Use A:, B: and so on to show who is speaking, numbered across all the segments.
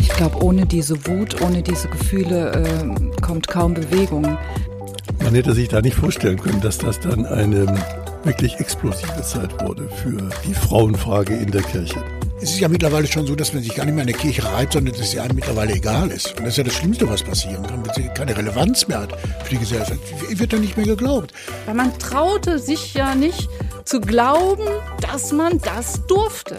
A: Ich glaube, ohne diese Wut, ohne diese Gefühle äh, kommt kaum Bewegung.
B: Man hätte sich da nicht vorstellen können, dass das dann eine wirklich explosive Zeit wurde für die Frauenfrage in der Kirche.
C: Es ist ja mittlerweile schon so, dass man sich gar nicht mehr in der Kirche reibt, sondern dass es einem mittlerweile egal ist. Und das ist ja das Schlimmste, was passieren kann, wenn sie keine Relevanz mehr hat für die Gesellschaft. Wird dann nicht mehr geglaubt.
D: Weil man traute sich ja nicht zu glauben, dass man das durfte.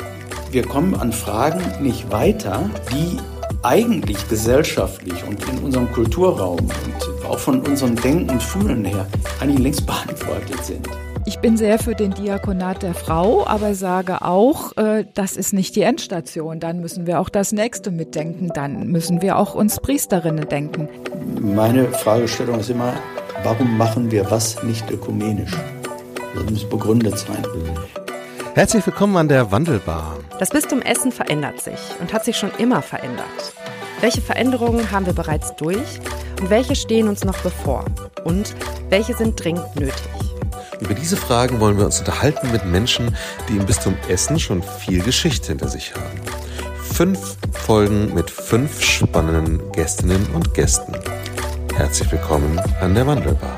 E: Wir kommen an Fragen nicht weiter, die eigentlich gesellschaftlich und in unserem Kulturraum und auch von unserem Denken und Fühlen her eigentlich längst beantwortet sind.
A: Ich bin sehr für den Diakonat der Frau, aber sage auch, äh, das ist nicht die Endstation. Dann müssen wir auch das nächste mitdenken. Dann müssen wir auch uns Priesterinnen denken.
E: Meine Fragestellung ist immer, warum machen wir was nicht ökumenisch? Das muss begründet sein.
F: Herzlich willkommen an der Wandelbar.
G: Das Bistum Essen verändert sich und hat sich schon immer verändert. Welche Veränderungen haben wir bereits durch und welche stehen uns noch bevor? Und welche sind dringend nötig?
F: Über diese Fragen wollen wir uns unterhalten mit Menschen, die im Bistum Essen schon viel Geschichte hinter sich haben. Fünf Folgen mit fünf spannenden Gästinnen und Gästen. Herzlich willkommen an der Wandelbar.